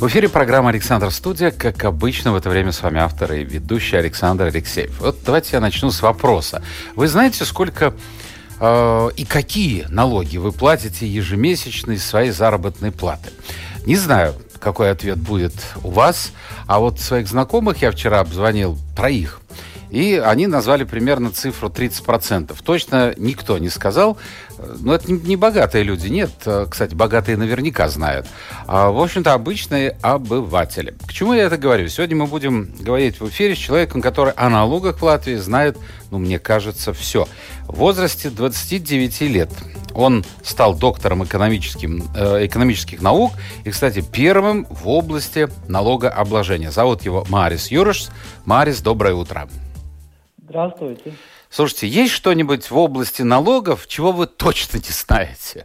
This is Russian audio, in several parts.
В эфире программа «Александр Студия». Как обычно, в это время с вами автор и ведущий Александр Алексеев. Вот давайте я начну с вопроса. Вы знаете, сколько э, и какие налоги вы платите ежемесячно из своей заработной платы? Не знаю, какой ответ будет у вас, а вот своих знакомых я вчера обзвонил троих – и они назвали примерно цифру 30%. Точно никто не сказал. Но это не богатые люди, нет. Кстати, богатые наверняка знают. А, в общем-то, обычные обыватели. К чему я это говорю? Сегодня мы будем говорить в эфире с человеком, который о налогах в Латвии знает, ну, мне кажется, все. В возрасте 29 лет он стал доктором экономическим, э, экономических наук и, кстати, первым в области налогообложения. Зовут его Марис Юриш. Марис, доброе утро. Здравствуйте. Слушайте, есть что-нибудь в области налогов, чего вы точно не знаете?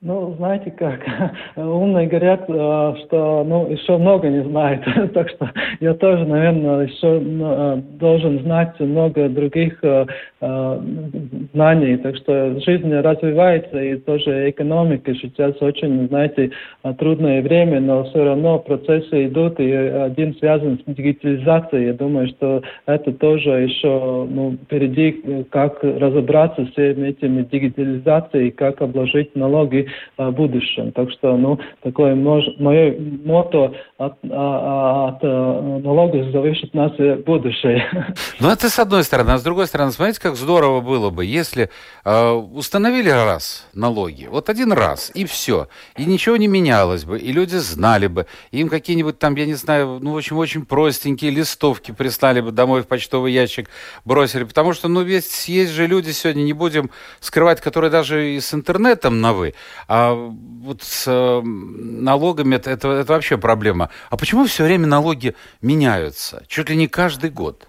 Ну, знаете как, умные говорят, э, что ну, еще много не знают, так что я тоже, наверное, еще э, должен знать много других э, знаний, так что жизнь развивается, и тоже экономика сейчас очень, знаете, трудное время, но все равно процессы идут, и один связан с дигитализацией, я думаю, что это тоже еще ну, впереди, как разобраться с всеми этими дигитализацией, как обложить налоги, в будущем. Так что, ну, такое мое мото от, а, от э, налогов зависит наше будущее. Ну, это с одной стороны. А с другой стороны, смотрите, как здорово было бы, если э, установили раз налоги, вот один раз, и все, и ничего не менялось бы, и люди знали бы, им какие-нибудь там, я не знаю, ну, в общем, очень простенькие листовки прислали бы домой в почтовый ящик, бросили, потому что, ну, ведь есть же люди сегодня, не будем скрывать, которые даже и с интернетом на «вы», а вот с э, налогами это, это, это вообще проблема. А почему все время налоги меняются? Чуть ли не каждый год.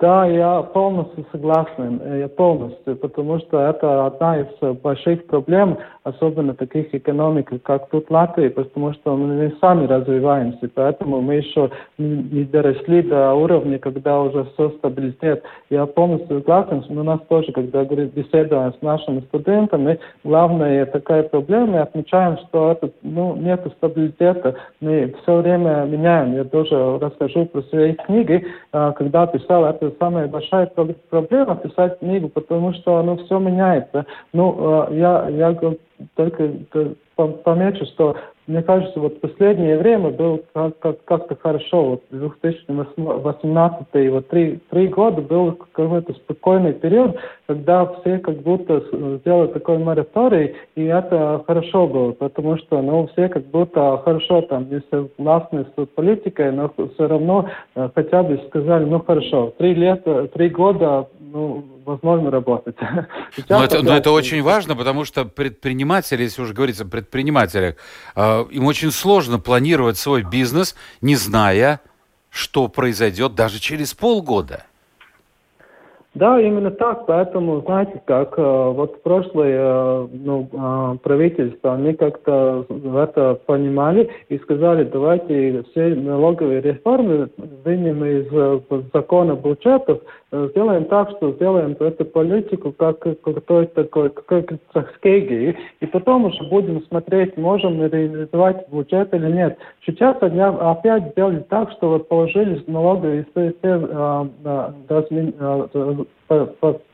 Да, я полностью согласен, э, я полностью, потому что это одна из больших проблем, особенно таких экономик, как тут Латвия, потому что мы сами развиваемся, поэтому мы еще не доросли до уровня, когда уже все стабилитет. Я полностью согласен, у нас тоже, когда беседуем с нашими студентами, главная такая проблема, мы отмечаем, что это, ну, нет стабилитета, мы все время меняем. Я тоже расскажу про свои книги, а, когда писал это это самая большая проблема писать книгу, потому что оно все меняется. Ну, э, я, я только помечу, что мне кажется, вот последнее время было как- как- как-то хорошо. Вот 2018 вот три, три года был какой-то спокойный период, когда все как будто сделали такой мораторий, и это хорошо было, потому что ну, все как будто хорошо там не согласны с политикой, но все равно э, хотя бы сказали, ну хорошо, три лета, три года, ну, возможно работать. но это, но это очень важно, потому что предприниматели, если уже говорится о предпринимателях, э, им очень сложно планировать свой бизнес, не зная, что произойдет даже через полгода. Да, именно так. Поэтому, знаете, как э, вот прошлое э, ну, э, правительство, они как-то это понимали и сказали, давайте все налоговые реформы вынем из закона бюджетов, сделаем так, что сделаем эту политику как какой-то такой, как стратегии, и потом уже будем смотреть, можем ли реализовать бюджет или нет. Сейчас они опять сделали так, что вот положили налоговые все, все,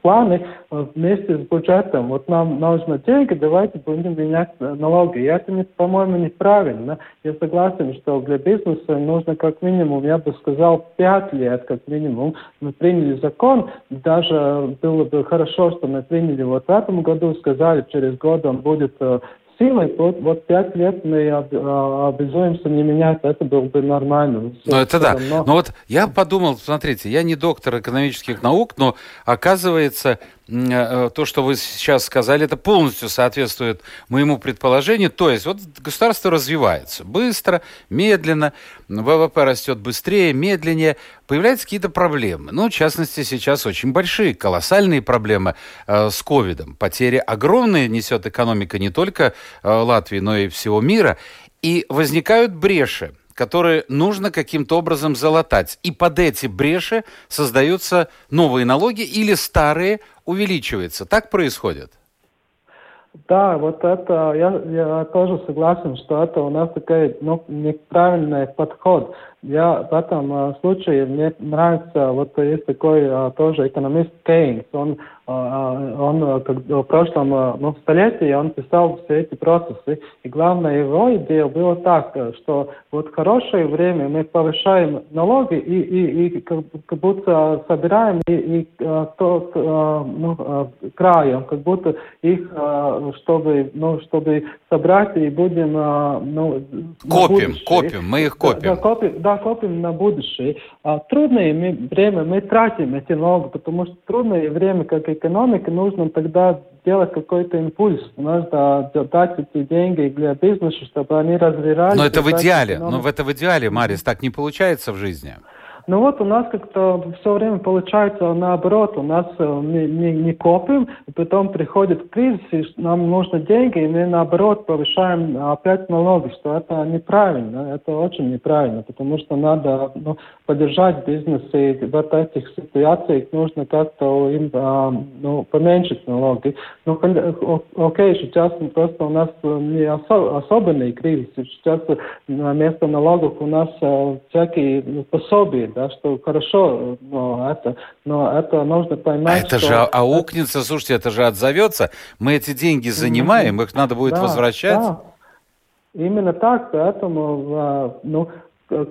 планы э, вместе с бюджетом. Вот нам нужно деньги, давайте будем менять налоги. И это, по-моему, неправильно. Я согласен, что для бизнеса нужно как минимум, я бы сказал, пять лет как минимум. Мы приняли закон, даже было бы хорошо, что мы приняли вот в этом году, сказали, через год он будет э, силой, вот, вот пять лет мы обязуемся не менять, это было бы нормально. Ну, это да. Но... но вот я подумал, смотрите, я не доктор экономических наук, но оказывается, Э, то, что вы сейчас сказали, это полностью соответствует моему предположению. То есть вот государство развивается быстро, медленно, ВВП растет быстрее, медленнее, появляются какие-то проблемы. Ну, в частности, сейчас очень большие, колоссальные проблемы э, с ковидом. Потери огромные несет экономика не только э, Латвии, но и всего мира. И возникают бреши которые нужно каким-то образом залатать. И под эти бреши создаются новые налоги или старые увеличиваются. Так происходит? Да, вот это я, я тоже согласен, что это у нас такой ну, неправильный подход. Я в этом uh, случае мне нравится, вот есть такой uh, тоже экономист Кейнс, он он э, как, в прошлом э, ну, столетии он писал все эти процессы. И главная его идея была так, э, что вот хорошее время мы повышаем налоги и, и, и как, как будто собираем и, и то ну, краем, как будто их, чтобы, ну, чтобы собрать и будем... Ну, копим, копим, мы их копим. Да, да, копим, да, копим на будущее. А трудное время мы тратим эти налоги, потому что трудное время, как и экономики, нужно тогда делать какой-то импульс. Нужно дать эти деньги для бизнеса, чтобы они развивались. Но это в идеале. Но это в идеале, Марис, так не получается в жизни. Ну вот у нас как-то все время получается наоборот, у нас э, мы не, не копим, и потом приходит кризис, и нам нужны деньги, и мы наоборот повышаем опять налоги, что это неправильно, это очень неправильно, потому что надо ну, поддержать бизнес, и в этих ситуациях нужно как-то им а, ну, поменьшить налоги. Ну, окей, сейчас просто у нас не осо особенный кризис, сейчас вместо налогов у нас а, всякие пособия, да, что хорошо, но это, но это нужно поймать. А это что... же аукнется, слушайте, это же отзовется. Мы эти деньги занимаем, их надо будет да, возвращать. Да. Именно так, поэтому, а, ну,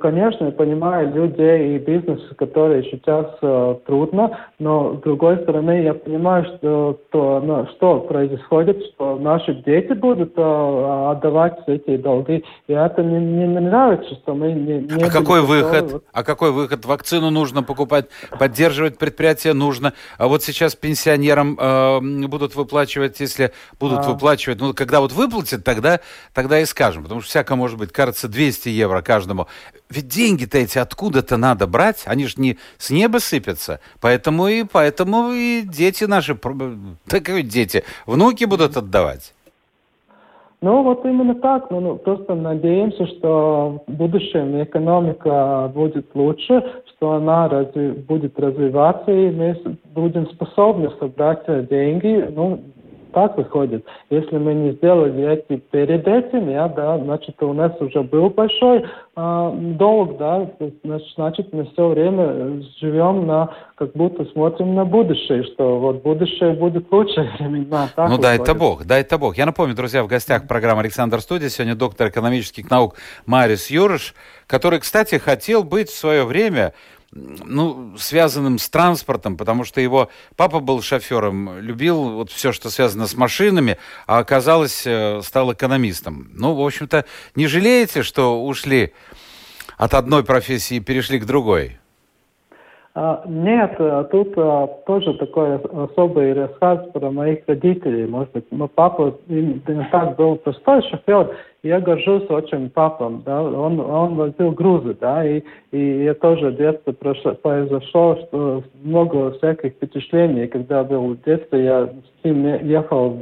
Конечно, я понимаю людей и бизнес, которые сейчас э, трудно, но с другой стороны я понимаю, что, то, ну, что происходит, что наши дети будут э, отдавать эти долги, и это мне не, не нравится, что мы не... не а какой выход? А какой выход? Вакцину нужно покупать, поддерживать предприятие нужно. А вот сейчас пенсионерам э, будут выплачивать, если будут а. выплачивать, ну когда вот выплатят, тогда, тогда и скажем, потому что всяко может быть, кажется, 200 евро каждому ведь деньги-то эти откуда-то надо брать, они же не с неба сыпятся, поэтому и поэтому и дети наши, так дети, внуки будут отдавать. Ну, вот именно так. Ну, ну, просто надеемся, что в будущем экономика будет лучше, что она разви будет развиваться, и мы будем способны собрать деньги, ну, так выходит. Если мы не сделали эти перед этим, я, да, значит, у нас уже был большой э, долг, да, значит, мы все время живем на, как будто смотрим на будущее, что вот будущее будет лучше времена. Так ну, дай это Бог, дай это Бог. Я напомню, друзья, в гостях программы «Александр Студия» сегодня доктор экономических наук Марис Юрыш, который, кстати, хотел быть в свое время ну, связанным с транспортом, потому что его папа был шофером, любил вот все, что связано с машинами, а оказалось, э, стал экономистом. Ну, в общем-то, не жалеете, что ушли от одной профессии и перешли к другой? А, нет, а тут а, тоже такой особый рассказ про моих родителей. Может быть, мой папа именно так был простой шофер, я горжусь очень папом, да, он, он возил грузы, да, и, и я тоже в детстве прошло, произошло, что много всяких впечатлений, когда был в детстве, я с ним ехал,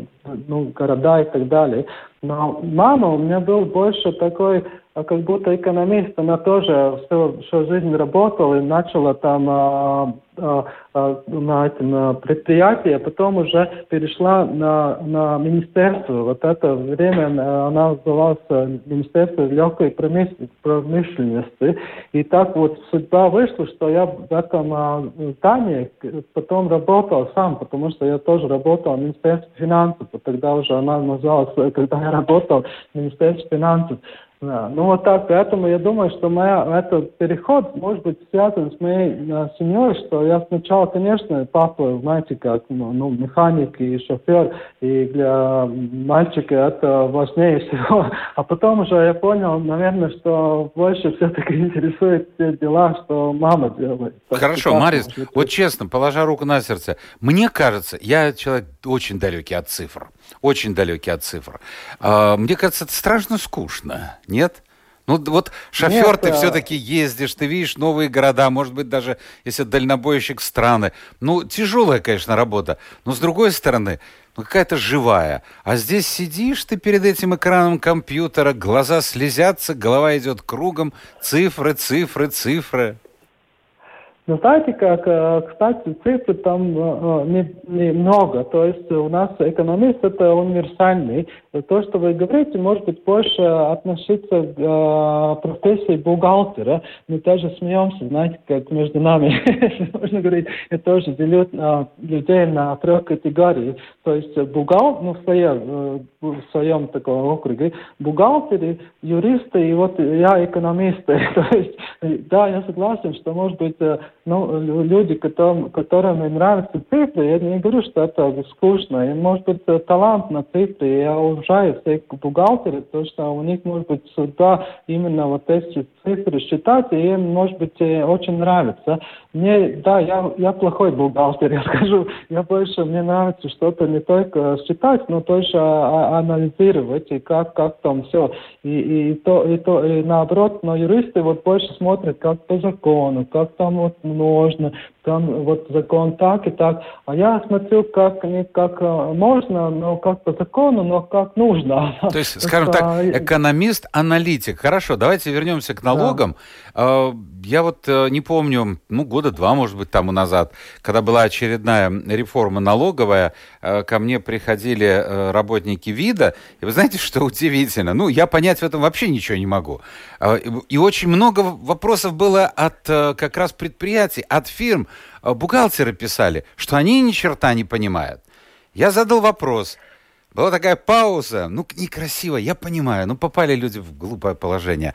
ну, города и так далее. Но мама у меня был больше такой, как будто экономист, она тоже всю, всю жизнь работала и начала там а, а, а, на этом предприятии, а потом уже перешла на, на министерство. Вот это время она называлась Министерство легкой промышленности. И так вот судьба вышла, что я в этом здании потом работал сам, потому что я тоже работал в Министерстве финансов. Тогда уже она называлась, когда я работал в Министерстве финансов. Да, ну вот так, поэтому я думаю, что моя, этот переход может быть связан с моей э, семьей, что я сначала, конечно, папа, знаете, как ну, ну, механик и шофер, и для мальчика это важнее всего. А потом уже я понял, наверное, что больше все-таки интересует те дела, что мама делает. Хорошо, Марис, вот честно, положа руку на сердце, мне кажется, я человек очень далекий от цифр очень далекий от цифр. А, мне кажется, это страшно скучно, нет? Ну вот шофер Нет, ты все-таки ездишь, ты видишь новые города, может быть даже если дальнобойщик страны. Ну тяжелая, конечно, работа, но с другой стороны, ну какая-то живая. А здесь сидишь ты перед этим экраном компьютера, глаза слезятся, голова идет кругом, цифры, цифры, цифры. Но знаете, как, э, кстати, цифры там э, э, не. То есть у нас экономист это универсальный. То, что вы говорите, может быть больше относиться к профессии бухгалтера. Мы тоже смеемся, знаете, как между нами, можно говорить, я тоже делю людей на трех категорий. То есть бухгалтер, ну, в своем, в своем таком округе, бухгалтеры, юристы и вот я экономисты. То есть, да, я согласен, что может быть ну, люди, которым, которым нравятся цифры, я не говорю, что это скучно. И, может быть, талант на цифры. Я уважаю всех бухгалтеров, то что у них, может быть, судьба именно вот эти цифры считать, и им, может быть, очень нравится. Мне, да, я, я плохой бухгалтер, я скажу. Я больше, мне нравится что-то не только считать, но тоже а, анализировать, и как, как там все. И, и, то, и, то, и наоборот, но юристы вот больше смотрят, как по закону, как там вот можно, там вот закон так и так. А я смотрю, как не как э, можно, но как по закону, но как нужно. То есть, скажем так, экономист-аналитик. Хорошо, давайте вернемся к налогам. Да. Я вот э, не помню, ну, года два, может быть, тому назад, когда была очередная реформа налоговая, э, ко мне приходили работники ВИДа, и вы знаете, что удивительно? Ну, я понять в этом вообще ничего не могу. И очень много вопросов было от как раз предприятий, от фирм, бухгалтеры писали, что они ни черта не понимают. Я задал вопрос. Была такая пауза, ну, некрасиво, я понимаю, ну, попали люди в глупое положение.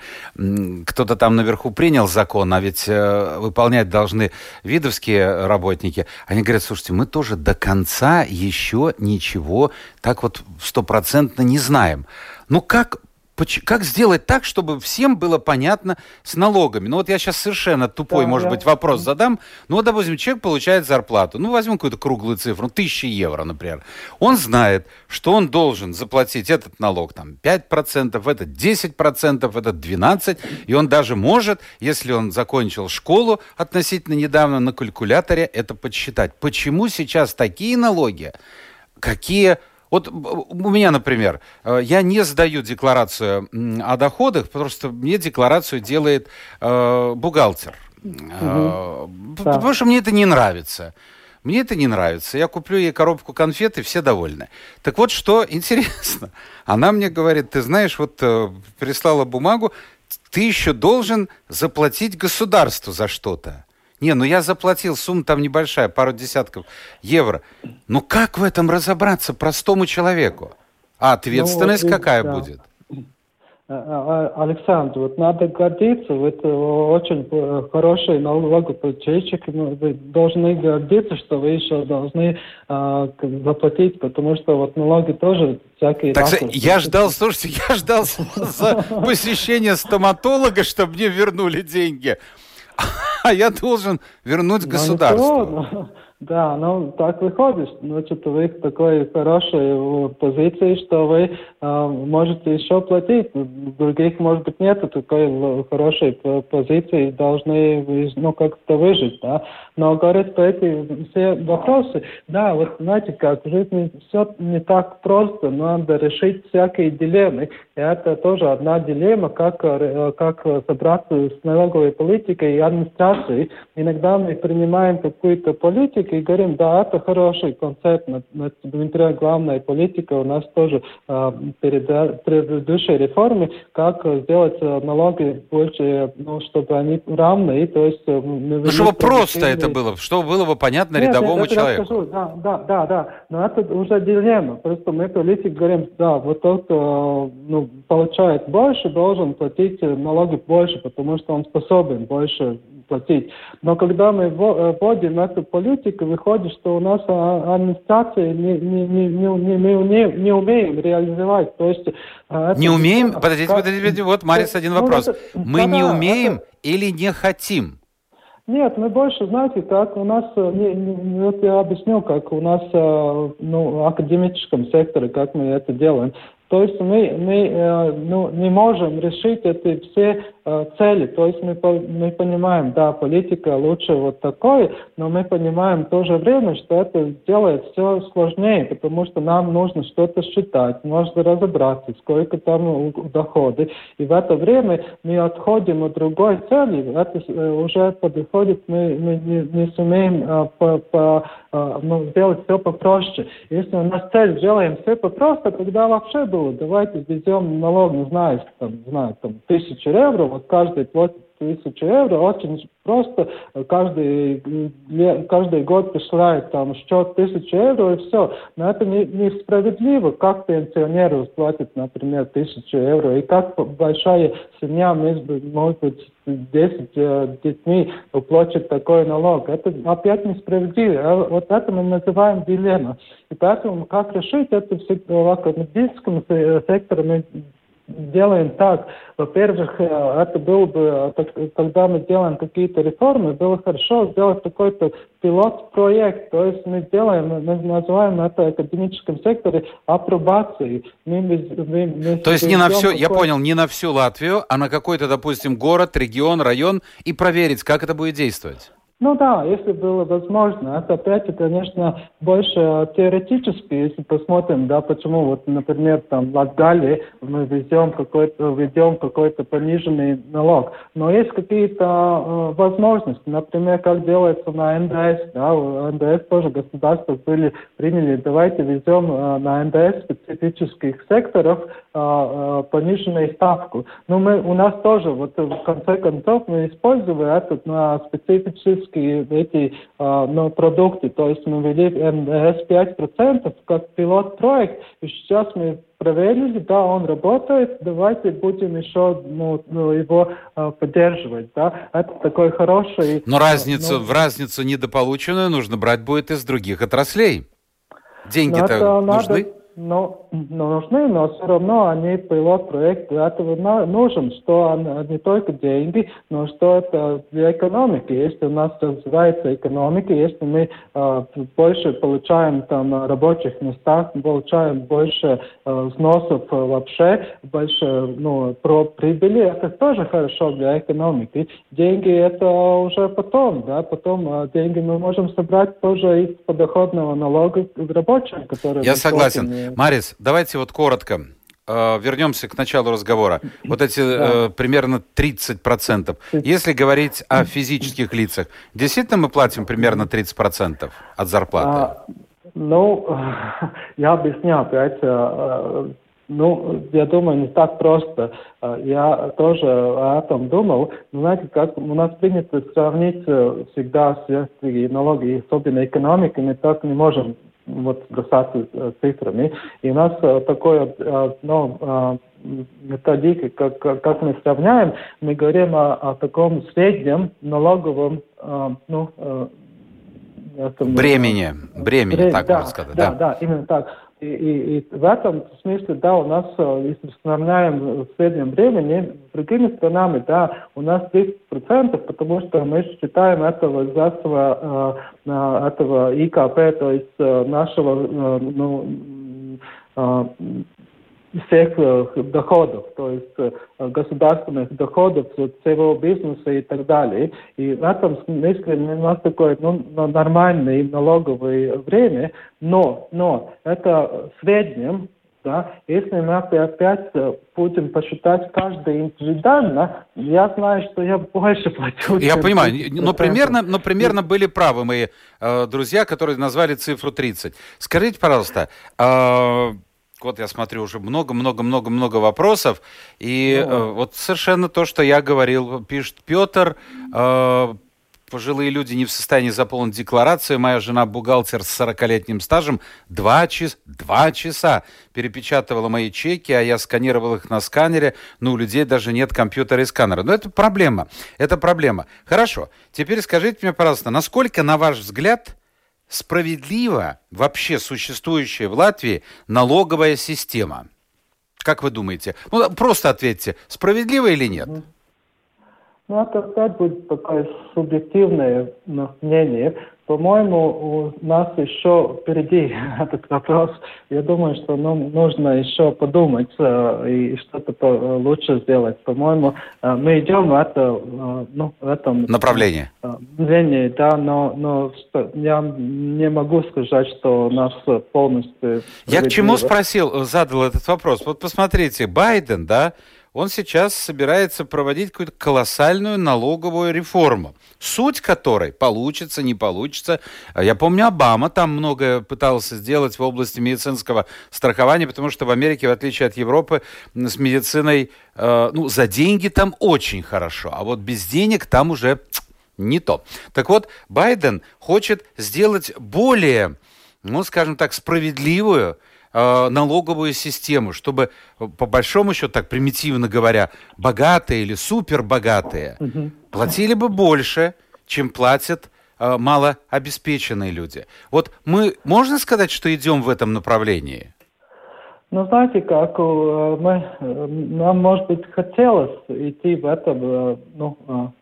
Кто-то там наверху принял закон, а ведь э, выполнять должны видовские работники. Они говорят, слушайте, мы тоже до конца еще ничего так вот стопроцентно не знаем. Ну, как как сделать так, чтобы всем было понятно с налогами? Ну вот я сейчас совершенно тупой, да, может я... быть, вопрос задам. Ну вот, допустим, человек получает зарплату, ну возьмем какую-то круглую цифру, тысячи евро, например. Он знает, что он должен заплатить этот налог там 5%, этот 10%, этот 12%, и он даже может, если он закончил школу относительно недавно на калькуляторе, это подсчитать. Почему сейчас такие налоги, какие вот у меня, например, э, я не сдаю декларацию о доходах, потому что мне декларацию делает э, бухгалтер. Угу. Потому да. что мне это не нравится. Мне это не нравится. Я куплю ей коробку конфет, и все довольны. Так вот, что интересно. Она мне говорит, ты знаешь, вот э, прислала бумагу, ты еще должен заплатить государству за что-то. Не, ну я заплатил, сумма там небольшая, пару десятков евро. Ну как в этом разобраться простому человеку? А ответственность ну, какая да. будет? А, а, а, Александр, вот надо гордиться, вы это очень э, хороший налогоплательщик, ну, вы должны гордиться, что вы еще должны а, заплатить, потому что вот налоги тоже всякие... Так я ждал, слушайте, я ждал за посещение стоматолога, чтобы мне вернули деньги. а я должен вернуть ну, государству. Ну, да, ну так выходит. Значит, вы в такой хорошей позиции, что вы э, можете еще платить. Других, может быть, нет такой хорошей позиции, должны ну, как-то выжить. Да? Но говорить по эти все вопросы, да, вот знаете как, в жизни все не так просто, надо решить всякие дилеммы. И это тоже одна дилемма, как, э, как собраться с налоговой политикой и администрацией. Иногда мы принимаем какую-то политику, и говорим, да, это хороший концепт, внутри главная политика у нас тоже э, перед предыдущей реформе, как сделать налоги больше, ну, чтобы они равные, то есть... Ну, чтобы просто это было, чтобы было бы понятно нет, рядовому человеку. Расскажу, да, да, да, да, но это уже дилемма, просто мы политики говорим, да, вот тот, ну, получает больше, должен платить налоги больше, потому что он способен больше платить. Но когда мы вводим эту политику, выходит, что у нас администрация не, не, не, не, не, не умеем реализовать. То есть, это, не умеем? Подождите, подождите, вот, Марис, один ну, вопрос. Мы не умеем или не хотим? Нет, мы больше, знаете, как у нас, не, не, вот я объясню, как у нас ну, в академическом секторе, как мы это делаем. То есть мы, мы э, ну, не можем решить эти все э, цели. То есть мы, мы понимаем, да, политика лучше вот такой, но мы понимаем в то же время, что это делает все сложнее, потому что нам нужно что-то считать, нужно разобраться, сколько там доходы. И в это время мы отходим от другой цели. Это э, уже подходит, мы, мы не, не сумеем по, по, ну, сделать все попроще. Если у нас цель делаем все попросто, тогда вообще будет давайте введем налог, не знаю, там, не знаю, там, тысячу евро, вот каждый платит тысячу евро, очень просто каждый, каждый год присылает там счет тысячу евро и все. Но это не, несправедливо, как пенсионеру платит, например, тысячу евро, и как большая семья, может быть, 10 э, детьми уплатит такой налог. Это опять несправедливо. А вот это мы называем дилемма. И поэтому как решить это всегда в академическом секторе мы делаем так. Во-первых, э, это было бы, э, когда мы делаем какие-то реформы, было хорошо сделать какой-то пилот-проект. То есть мы делаем, мы называем это в академическом секторе апробацией. Мы, мы, мы То есть не на все, я понял, не на всю Латвию, а на какой-то, допустим, город, регион, район и проверить, как это будет действовать. Ну да, если было возможно. Это опять, конечно, больше теоретически, если посмотрим, да, почему вот, например, там в Латгалии мы везем какой-то, ведем какой-то пониженный налог. Но есть какие-то э, возможности, например, как делается на НДС, да, НДС тоже государство были, приняли, давайте везем э, на НДС специфических секторов э, э, пониженную ставку. Но мы, у нас тоже, вот в конце концов, мы используем этот на специфический российские эти а, ну, продукты. То есть мы ввели МДС 5% как пилот-проект, и сейчас мы проверили, да, он работает, давайте будем еще ну, ну, его э, поддерживать, да. Это такой хороший... Но разницу, ну, в разницу недополученную нужно брать будет из других отраслей. Деньги-то нужны? Надо но, но нужны, но все равно они пилот-проект для этого нужен, что не только деньги, но что это для экономики. Если у нас развивается экономика, если мы э, больше получаем там рабочих местах, получаем больше э, взносов вообще, больше ну, про прибыли, это тоже хорошо для экономики. Деньги это уже потом, да, потом э, деньги мы можем собрать тоже из подоходного налога рабочим, которые... Я согласен. Марис, давайте вот коротко э, вернемся к началу разговора. Вот эти да. э, примерно 30%. Если говорить о физических лицах, действительно мы платим примерно 30% от зарплаты? А, ну, я объясню опять. Э, ну, я думаю, не так просто. Э, я тоже о этом думал. Знаете, как у нас принято сравнить э, всегда все налоги, особенно экономики, мы так не можем вот бросаться э, цифрами. И у нас э, такое, э, ну, методика, как, как мы сравняем, мы говорим о, о таком среднем налоговом, ну, бремени, бремени, так да, можно сказать. Да, да, да, именно так. И, и, и в этом смысле, да, у нас, если сравняем в среднем времени, с другими странами, да, у нас 30%, потому что мы считаем этого из этого, э, этого ИКП, то есть э, нашего, э, ну, э, всех э, доходов, то есть э, государственных доходов, всего бизнеса и так далее. И в этом смысле у нас такое ну, нормальное налоговое время, но, но это в среднем да, если мы опять э, будем посчитать каждый индивидуально, я знаю, что я больше плачу. Я понимаю, но примерно, но примерно были правы мои э, друзья, которые назвали цифру 30. Скажите, пожалуйста, э, вот я смотрю уже много-много-много-много вопросов, и э, вот совершенно то, что я говорил, пишет Петр, э, пожилые люди не в состоянии заполнить декларацию. Моя жена бухгалтер с 40-летним стажем два, час, два часа перепечатывала мои чеки, а я сканировал их на сканере. Но у людей даже нет компьютера и сканера. Но это проблема. Это проблема. Хорошо. Теперь скажите мне, пожалуйста, насколько, на ваш взгляд, справедлива вообще существующая в Латвии налоговая система? Как вы думаете? Ну, просто ответьте, справедливо или нет? Ну, это опять будет такое субъективное мнение. По-моему, у нас еще впереди этот вопрос. Я думаю, что нам нужно еще подумать э, и что-то лучше сделать. По-моему, э, мы идем в, это, э, ну, в этом направлении. Направлении, да, но, но я не могу сказать, что нас полностью... Я к чему спросил, задал этот вопрос? Вот посмотрите, Байден, да, он сейчас собирается проводить какую-то колоссальную налоговую реформу, суть которой получится, не получится. Я помню, Обама там многое пытался сделать в области медицинского страхования, потому что в Америке, в отличие от Европы, с медициной, э, ну, за деньги там очень хорошо, а вот без денег там уже не то. Так вот, Байден хочет сделать более, ну, скажем так, справедливую э, налоговую систему, чтобы, э, по большому счету, так примитивно говоря, богатые или супербогатые угу. платили бы больше, чем платят э, малообеспеченные люди. Вот мы, можно сказать, что идем в этом направлении? Ну, знаете, как э, мы, нам, может быть, хотелось идти в этом, ну,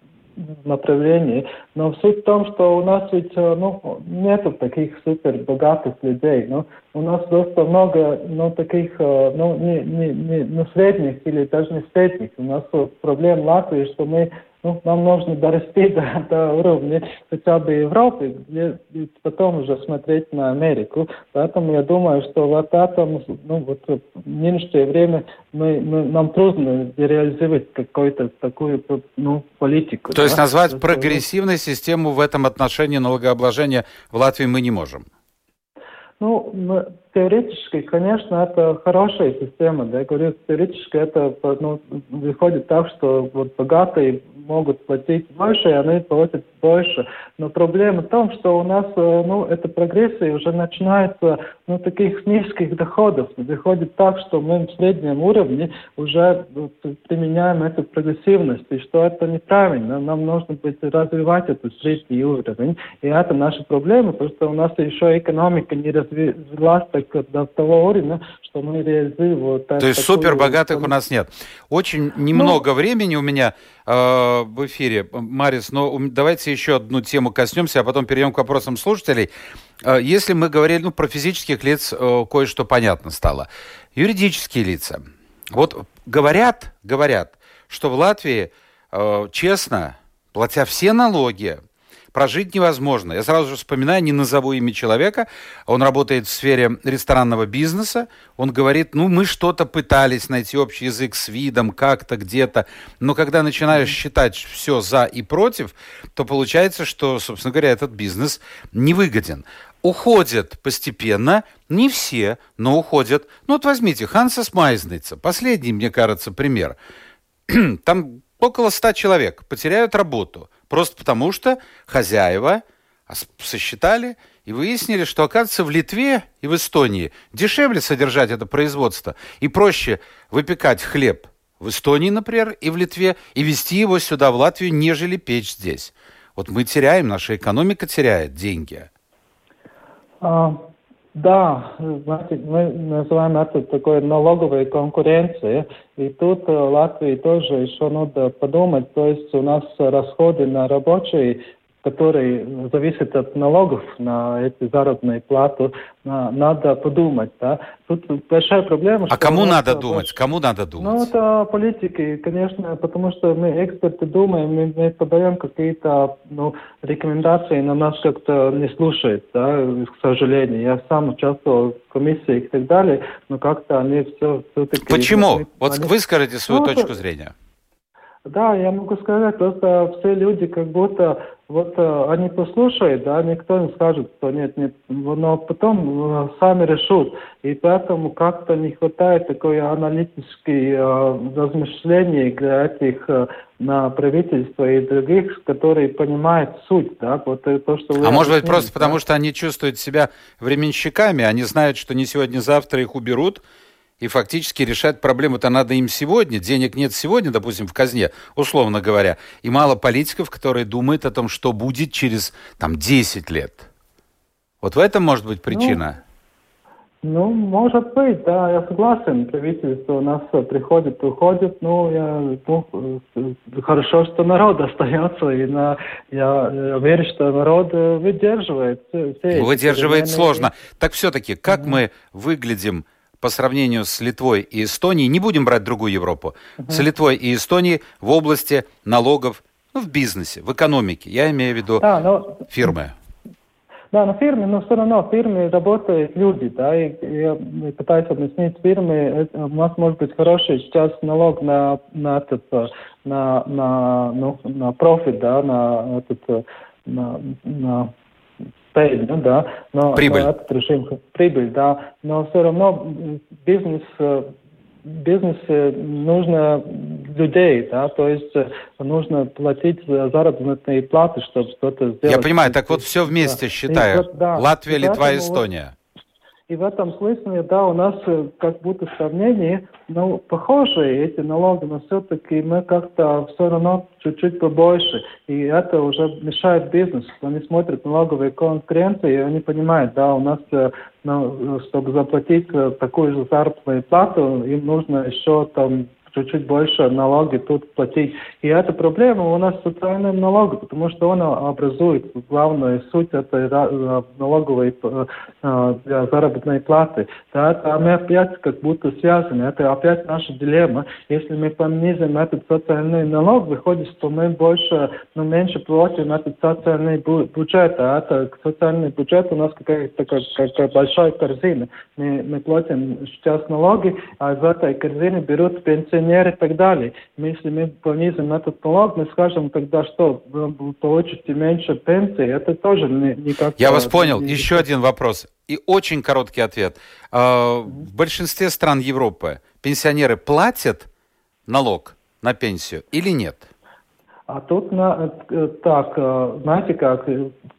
направлении. Но суть в том, что у нас ведь ну, нету таких супер богатых людей. Ну, у нас просто много ну, таких ну, не, не, не, ну, средних или даже не средних. У нас проблема Латвии, что мы ну, нам нужно дорасти до, до уровня хотя бы Европы, где, и потом уже смотреть на Америку. Поэтому я думаю, что вот этом, ну, вот в нынешнее время мы, мы, нам трудно реализовать какую-то такую ну, политику. То да? есть назвать прогрессивной систему в этом отношении налогообложения в Латвии мы не можем? Ну, теоретически, конечно, это хорошая система. Да? Я говорю, теоретически это ну, выходит так, что вот богатые могут платить больше, и они платят больше. Но проблема в том, что у нас э, ну, эта прогрессия уже начинается ну, таких низких доходов. Выходит так, что мы в среднем уровне уже применяем эту прогрессивность, и что это неправильно. Нам нужно быть развивать этот средний уровень. И это наша проблема, потому что у нас еще экономика не развилась так до того уровня, что мы реализуем вот То есть супер богатых у нас нет. Очень немного ну, времени у меня э, в эфире, Марис, но давайте еще одну тему коснемся, а потом перейдем к вопросам слушателей. Э, если мы говорили ну, про физических лиц, э, кое-что понятно стало. Юридические лица. Вот говорят, говорят, что в Латвии э, честно, платя все налоги, прожить невозможно. Я сразу же вспоминаю, не назову имя человека, он работает в сфере ресторанного бизнеса, он говорит, ну, мы что-то пытались найти общий язык с видом, как-то, где-то, но когда начинаешь считать все за и против, то получается, что, собственно говоря, этот бизнес невыгоден. Уходят постепенно, не все, но уходят. Ну вот возьмите Хансас Майзница, последний, мне кажется, пример. Там около ста человек потеряют работу – Просто потому что хозяева сосчитали и выяснили, что, оказывается, в Литве и в Эстонии дешевле содержать это производство и проще выпекать хлеб в Эстонии, например, и в Литве, и везти его сюда, в Латвию, нежели печь здесь. Вот мы теряем, наша экономика теряет деньги. А, да, знаете, мы называем это такой налоговой конкуренцией. И тут Латвии тоже еще надо подумать. То есть у нас расходы на рабочие который зависит от налогов на эти заработные платы, надо подумать. Да. Тут большая проблема. А кому надо больше... думать? Кому надо думать? Ну, это политики, конечно, потому что мы, эксперты, думаем, мы, мы подаем какие-то ну, рекомендации, но нас как-то не слушают, да, к сожалению. Я сам участвовал в комиссии и так далее, но как-то они все все-таки... Почему? Они, вот вы скажите свою ну, точку зрения. Да, я могу сказать, просто все люди как будто вот э, они послушают, да, никто не скажет, что нет, нет, но потом э, сами решат. И поэтому как-то не хватает такой аналитической э, размышлений для этих э, на правительство и других, которые понимают суть, да, вот то, что вы А может быть просто да? потому, что они чувствуют себя временщиками, они знают, что не сегодня-завтра их уберут, и фактически решать проблему-то надо им сегодня. Денег нет сегодня, допустим, в казне, условно говоря. И мало политиков, которые думают о том, что будет через там, 10 лет. Вот в этом может быть причина? Ну, ну может быть, да, я согласен. Правительство у нас приходит, уходит. Ну, я, ну, хорошо, что народ остается. И на, я, я верю, что народ выдерживает. Все выдерживает сложно. Так все-таки, как mm-hmm. мы выглядим по сравнению с Литвой и Эстонией, не будем брать другую Европу, угу. с Литвой и Эстонией в области налогов ну, в бизнесе, в экономике. Я имею в виду да, но... фирмы. Да, на фирме, но все равно в фирме работают люди, да, и, я пытаюсь объяснить фирме, у нас может быть хороший сейчас налог на, на этот, на, на, ну, на профит, да, на этот, на, на пельню, да, но, прибыль. этот режим прибыль, да, но все равно бизнес бизнесе нужно людей, да, то есть э, нужно платить заработные платы, чтобы что-то сделать. Я понимаю, так вот все вместе да. считаю. И, да. Латвия, Литва, Эстония. И в этом смысле, да, у нас э, как будто сравнение, ну, похожие эти налоги, но все-таки мы как-то все равно чуть-чуть побольше. И это уже мешает бизнесу. Они смотрят налоговые конкуренции, и они понимают, да, у нас, э, ну, чтобы заплатить э, такую же заработную плату, им нужно еще там чуть-чуть больше налоги тут платить. И эта проблема у нас с социальным налогом, потому что он образует главную суть этой э, налоговой э, э, заработной платы. Да, мы опять как будто связаны. Это опять наша дилемма. Если мы понизим этот социальный налог, выходит, что мы больше, ну, меньше платим этот социальный бюджет. А это социальный бюджет у нас какая-то как, как большая корзина. Мы, мы платим сейчас налоги, а из этой корзины берут пенсии пенсионеры и так далее. Если мы понизим этот налог, мы скажем тогда, что вы получите меньше пенсии, это тоже никак... Я вас понял. Не... Еще один вопрос. И очень короткий ответ. А, в большинстве стран Европы пенсионеры платят налог на пенсию или нет? А тут на, так, знаете как,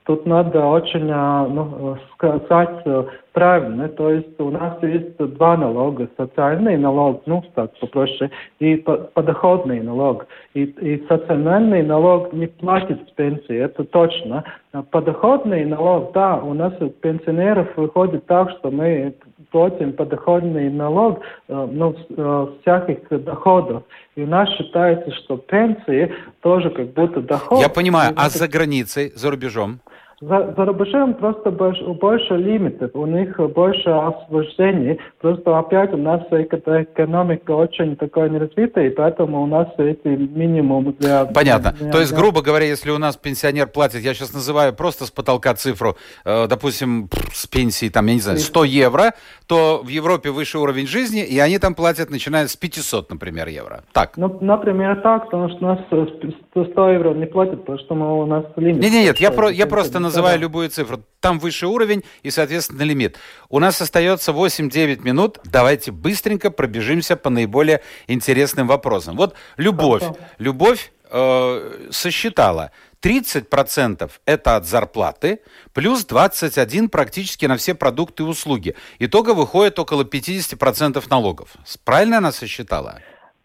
тут надо очень ну, сказать правильно. То есть у нас есть два налога. Социальный налог, ну так попроще, и подоходный налог. И, и социальный налог не платит с пенсии, это точно. Подоходный налог, да, у нас у пенсионеров выходит так, что мы платим подоходный налог э, ну, э, всяких доходов. И у нас считается, что пенсии тоже как будто доход. Я понимаю, а за границей, за рубежом? За, за рубежом просто больше, больше лимитов, у них больше освобождений. Просто опять у нас экономика очень такая неразвитая, и поэтому у нас эти минимумы для... Понятно. Для, То есть, грубо говоря, если у нас пенсионер платит, я сейчас называю просто с потолка цифру, э, допустим, с пенсии, там, я не знаю, 100 евро, то в Европе выше уровень жизни, и они там платят, начиная с 500, например, евро. Так. Ну, например, так, потому что у нас 100 евро не платят, потому что мы, у нас лимит. Нет, нет, нет, я, про, я просто называю да. любую цифру. Там выше уровень и, соответственно, лимит. У нас остается 8-9 минут. Давайте быстренько пробежимся по наиболее интересным вопросам. Вот любовь. Хорошо. Любовь э, сосчитала. 30% это от зарплаты, плюс 21% практически на все продукты и услуги. Итого выходит около 50% налогов. Правильно она сосчитала?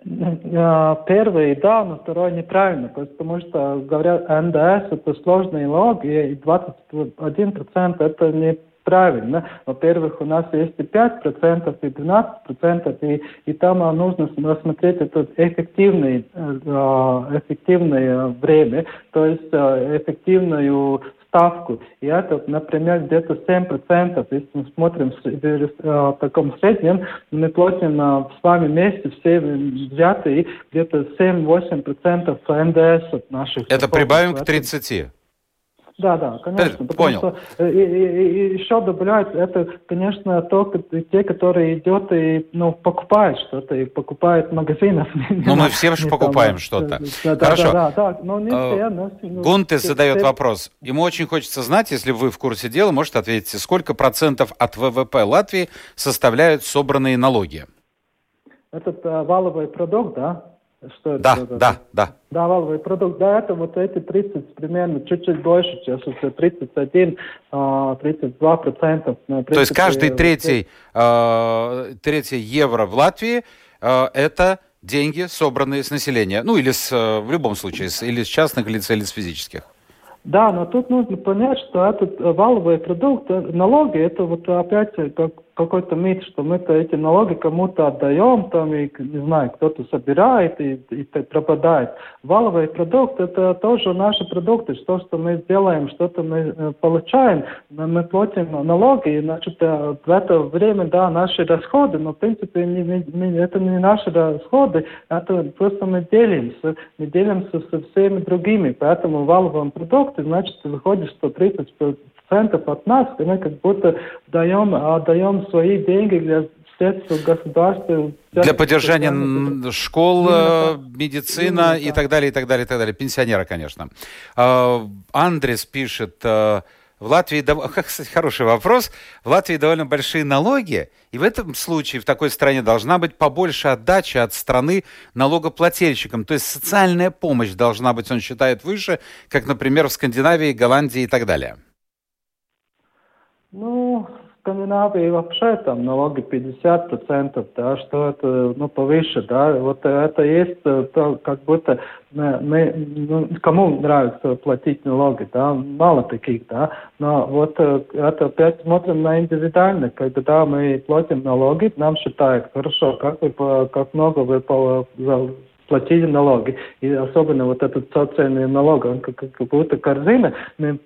Первый, да, но второй неправильно, потому что, говорят, НДС это сложный налог, и 21% это не правильно. Во-первых, у нас есть и 5%, и 12%, и, и там а, нужно рассмотреть это эффективное, эффективное время, то есть эффективную ставку. И это, например, где-то 7%. Если мы смотрим в таком среднем, мы платим с вами вместе все взятые где-то 7-8% НДС наших. Это прибавим к 30? Да, да, конечно. Э, понял. Что, и, и, и еще добавляют, это, конечно, то, те, которые идет и ну, покупают что-то, и покупают в магазинах. Ну, мы все же покупаем что-то. Да, Хорошо. Да, да, да, но не а, все. Но, ну, Гунтес задает все... вопрос. Ему очень хочется знать, если вы в курсе дела, можете ответить, сколько процентов от ВВП Латвии составляют собранные налоги? Этот а, валовый продукт, да? Что? Да, это? да, да. Да, валовый продукт. Да, это вот эти 30 примерно, чуть-чуть больше, уже 31, 32 процентов. То есть каждый третий, э, третий евро в Латвии э, это деньги, собранные с населения. Ну, или с, э, в любом случае, с, или с частных лиц, или с физических. Да, но тут нужно понять, что этот валовый продукт, налоги, это вот опять как какой-то миф, что мы-то эти налоги кому-то отдаем, там, и, не знаю, кто-то собирает и, и, пропадает. Валовый продукт – это тоже наши продукты, что, что мы делаем, что-то мы э, получаем, мы платим налоги, и, значит, э, в это время, да, наши расходы, но, в принципе, не, не, это не наши расходы, это просто мы делимся, мы делимся со всеми другими, поэтому в валовом продукте, значит, выходит, что 30 центов от нас, и мы как будто даем, отдаем свои деньги для средств государства. Для поддержания школ, э, медицина и так далее, и так далее, и так далее. Пенсионера, конечно. А, Андрес пишет, э, в Латвии, кстати, хороший вопрос. В Латвии довольно большие налоги, и в этом случае в такой стране должна быть побольше отдачи от страны налогоплательщикам. То есть социальная помощь должна быть, он считает, выше, как, например, в Скандинавии, Голландии и так далее. Ну, Скандинавии вообще там налоги 50%, да, что это, ну, повыше, да, вот это есть э, то, как будто мы, мы ну, кому нравится платить налоги, да, мало таких, да, но вот э, это опять смотрим на индивидуально, когда мы платим налоги, нам считают, хорошо, как вы, как много вы платили налоги. И особенно вот этот социальный налог, он как, как будто корзина, мы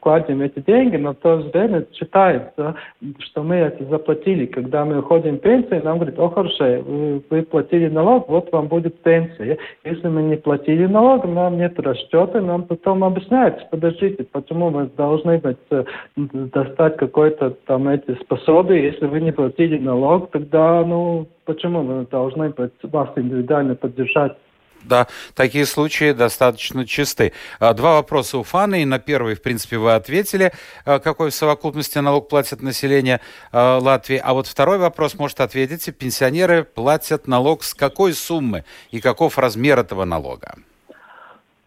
кладем эти деньги, но в то же время считается, что мы это заплатили. Когда мы уходим в пенсию, нам говорят, о, хорошо, вы, вы платили налог, вот вам будет пенсия. Если мы не платили налог, нам нет расчета, нам потом объясняют, подождите, почему мы должны э, достать какой-то там эти способы, если вы не платили налог, тогда, ну, Почему мы должны вас индивидуально поддержать? Да, такие случаи достаточно чисты. А, два вопроса у Фаны, и на первый, в принципе, вы ответили, а, какой в совокупности налог платит население а, Латвии. А вот второй вопрос может ответить, пенсионеры платят налог с какой суммы и каков размер этого налога?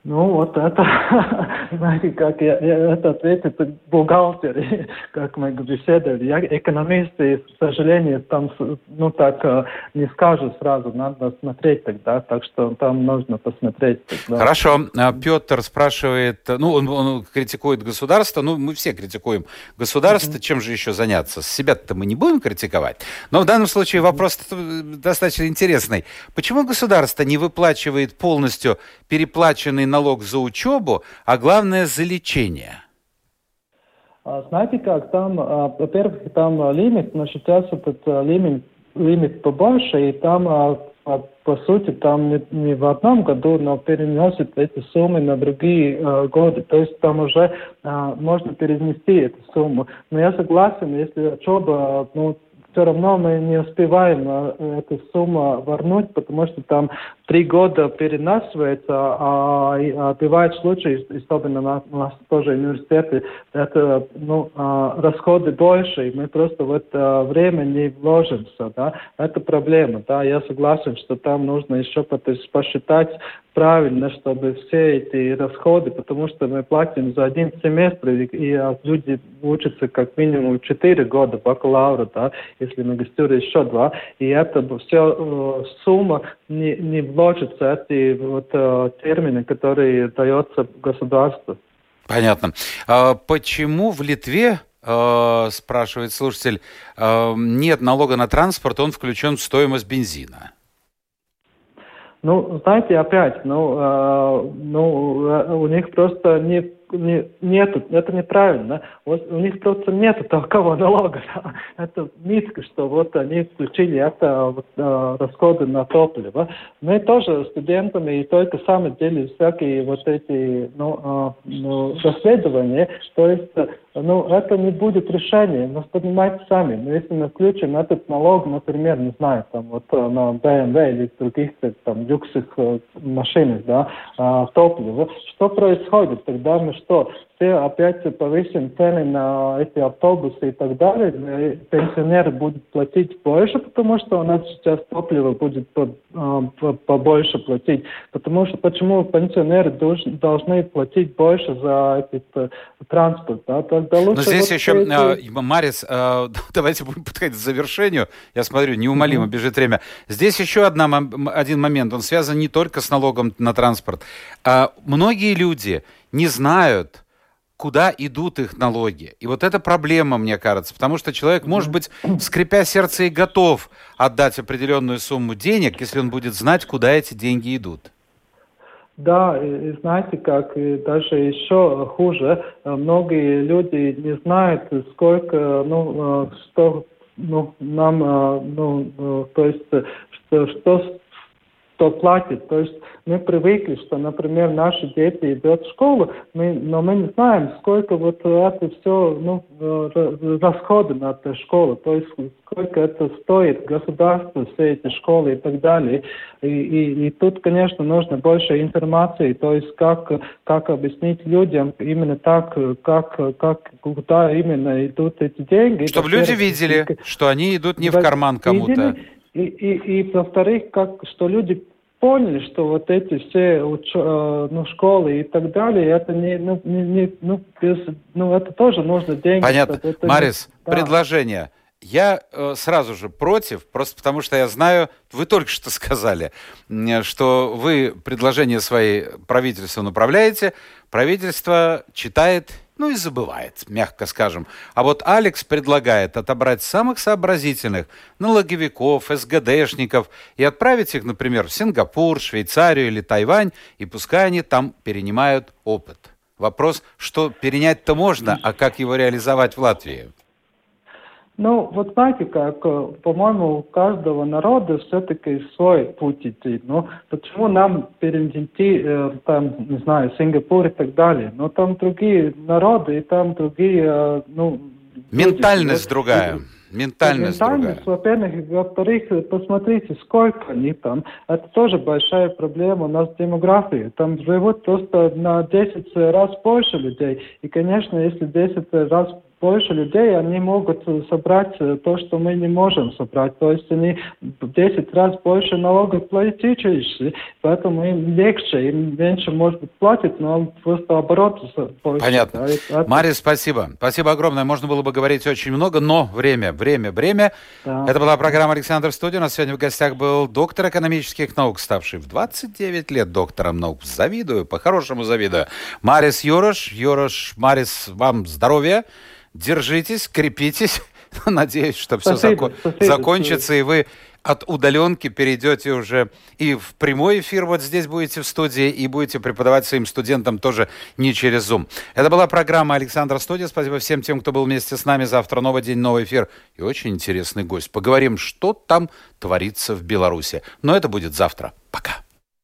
Ну, вот это, знаете, как я, я это ответит бухгалтеры, как мы беседовали. Я экономисты, к сожалению, там, ну, так э, не скажут сразу, надо смотреть тогда, так что там нужно посмотреть. Тогда. Хорошо. А Петр спрашивает, ну, он, он критикует государство, ну, мы все критикуем государство, mm-hmm. чем же еще заняться? С себя-то мы не будем критиковать. Но в данном случае вопрос достаточно интересный. Почему государство не выплачивает полностью переплаченный налог за учебу, а главное за лечение? А, знаете как, там, а, во-первых, там а, лимит, но сейчас этот лимит, лимит побольше, и там, по сути, там не, не в одном году, но переносит эти суммы на другие годы. То есть там уже можно перенести эту сумму. Но я согласен, если учеба, ну, все равно мы не успеваем эту сумму вернуть, потому что там три года перенасывается, а, а бывают случаи, особенно на, у нас тоже университеты, это ну, а, расходы больше, и мы просто в это время не вложимся. Да? Это проблема. Да? Я согласен, что там нужно еще посчитать правильно, чтобы все эти расходы, потому что мы платим за один семестр, и, и люди учатся как минимум 4 года бакалавра, да, если магистратура еще два, и это все э, сумма не, не вложится эти вот э, термины, которые дается государству. Понятно. А почему в Литве э, спрашивает слушатель, э, нет налога на транспорт, он включен в стоимость бензина? Ну, знаете, опять, ну, э, ну у них просто не не, нету, это неправильно. Вот у них просто нет такого налога. Это митка, что вот они включили это вот, э, расходы на топливо. Мы тоже студентами и только сами делали всякие вот эти ну, э, ну, расследования. То есть ну, это не будет решением. Вы понимаете сами. Но если мы включим этот налог, например, не знаю, там вот на BMW или других там люксовых машинах, да, топливо, что происходит? Тогда мы что, все опять повысим цены на эти автобусы и так далее, пенсионеры будут платить больше, потому что у нас сейчас топливо будет побольше платить. Потому что почему пенсионеры должны платить больше за этот э, транспорт? Да? Тогда лучше Но здесь вот еще, эти... Марис, э, давайте будем подходить к завершению. Я смотрю, неумолимо mm-hmm. бежит время. Здесь еще одна, один момент, он связан не только с налогом на транспорт. А многие люди не знают, куда идут их налоги. И вот это проблема, мне кажется, потому что человек, может быть, скрипя сердце, и готов отдать определенную сумму денег, если он будет знать, куда эти деньги идут. Да, и, знаете, как даже еще хуже, многие люди не знают, сколько, ну, э, что, ну, нам, э, ну, э, то есть, что, что кто платит. То есть мы привыкли, что, например, наши дети идут в школу, мы, но мы не знаем, сколько вот это все, ну, расходы на эту школу, то есть сколько это стоит государству, все эти школы и так далее. И, и, и тут, конечно, нужно больше информации, то есть как, как объяснить людям именно так, как, как куда именно идут эти деньги. Чтобы люди видели, что они идут не в карман кому-то. И, и, и во-вторых, как, что люди поняли, что вот эти все уч, э, ну, школы и так далее, это не, ну, не, не ну, без, ну, это тоже нужно деньги. Понятно. Это Марис, не... да. предложение. Я э, сразу же против, просто потому что я знаю, вы только что сказали, что вы предложение своей правительству направляете, правительство читает ну и забывает, мягко скажем. А вот Алекс предлагает отобрать самых сообразительных налоговиков, СГДшников и отправить их, например, в Сингапур, Швейцарию или Тайвань, и пускай они там перенимают опыт. Вопрос, что перенять-то можно, а как его реализовать в Латвии? Ну, вот знаете, как, э, по-моему, у каждого народа все-таки свой путь идти. Ну, почему нам перейти, э, там, не знаю, Сингапур и так далее? Но там другие народы, и там другие, э, ну... Ментальность люди. другая. Ментальность, Ментальность во-первых, во-вторых, посмотрите, сколько они там. Это тоже большая проблема у нас демографии. Там живут просто на 10 раз больше людей. И, конечно, если 10 раз больше людей, они могут собрать э, то, что мы не можем собрать. То есть они в 10 раз больше налогов платящие, поэтому им легче, им меньше, может быть, платить, но просто оборот больше. Понятно. Да, Мария, спасибо. Спасибо огромное. Можно было бы говорить очень много, но время, время, время. Да. Это была программа «Александр Студия». У нас сегодня в гостях был доктор экономических наук, ставший в 29 лет доктором наук. Завидую, по-хорошему завидую. Марис Юрош. Юрош, Марис, вам здоровья держитесь, крепитесь. Надеюсь, что все зако- закончится, и вы от удаленки перейдете уже и в прямой эфир вот здесь будете в студии, и будете преподавать своим студентам тоже не через Zoom. Это была программа Александра Студия. Спасибо всем тем, кто был вместе с нами. Завтра новый день, новый эфир и очень интересный гость. Поговорим, что там творится в Беларуси. Но это будет завтра. Пока.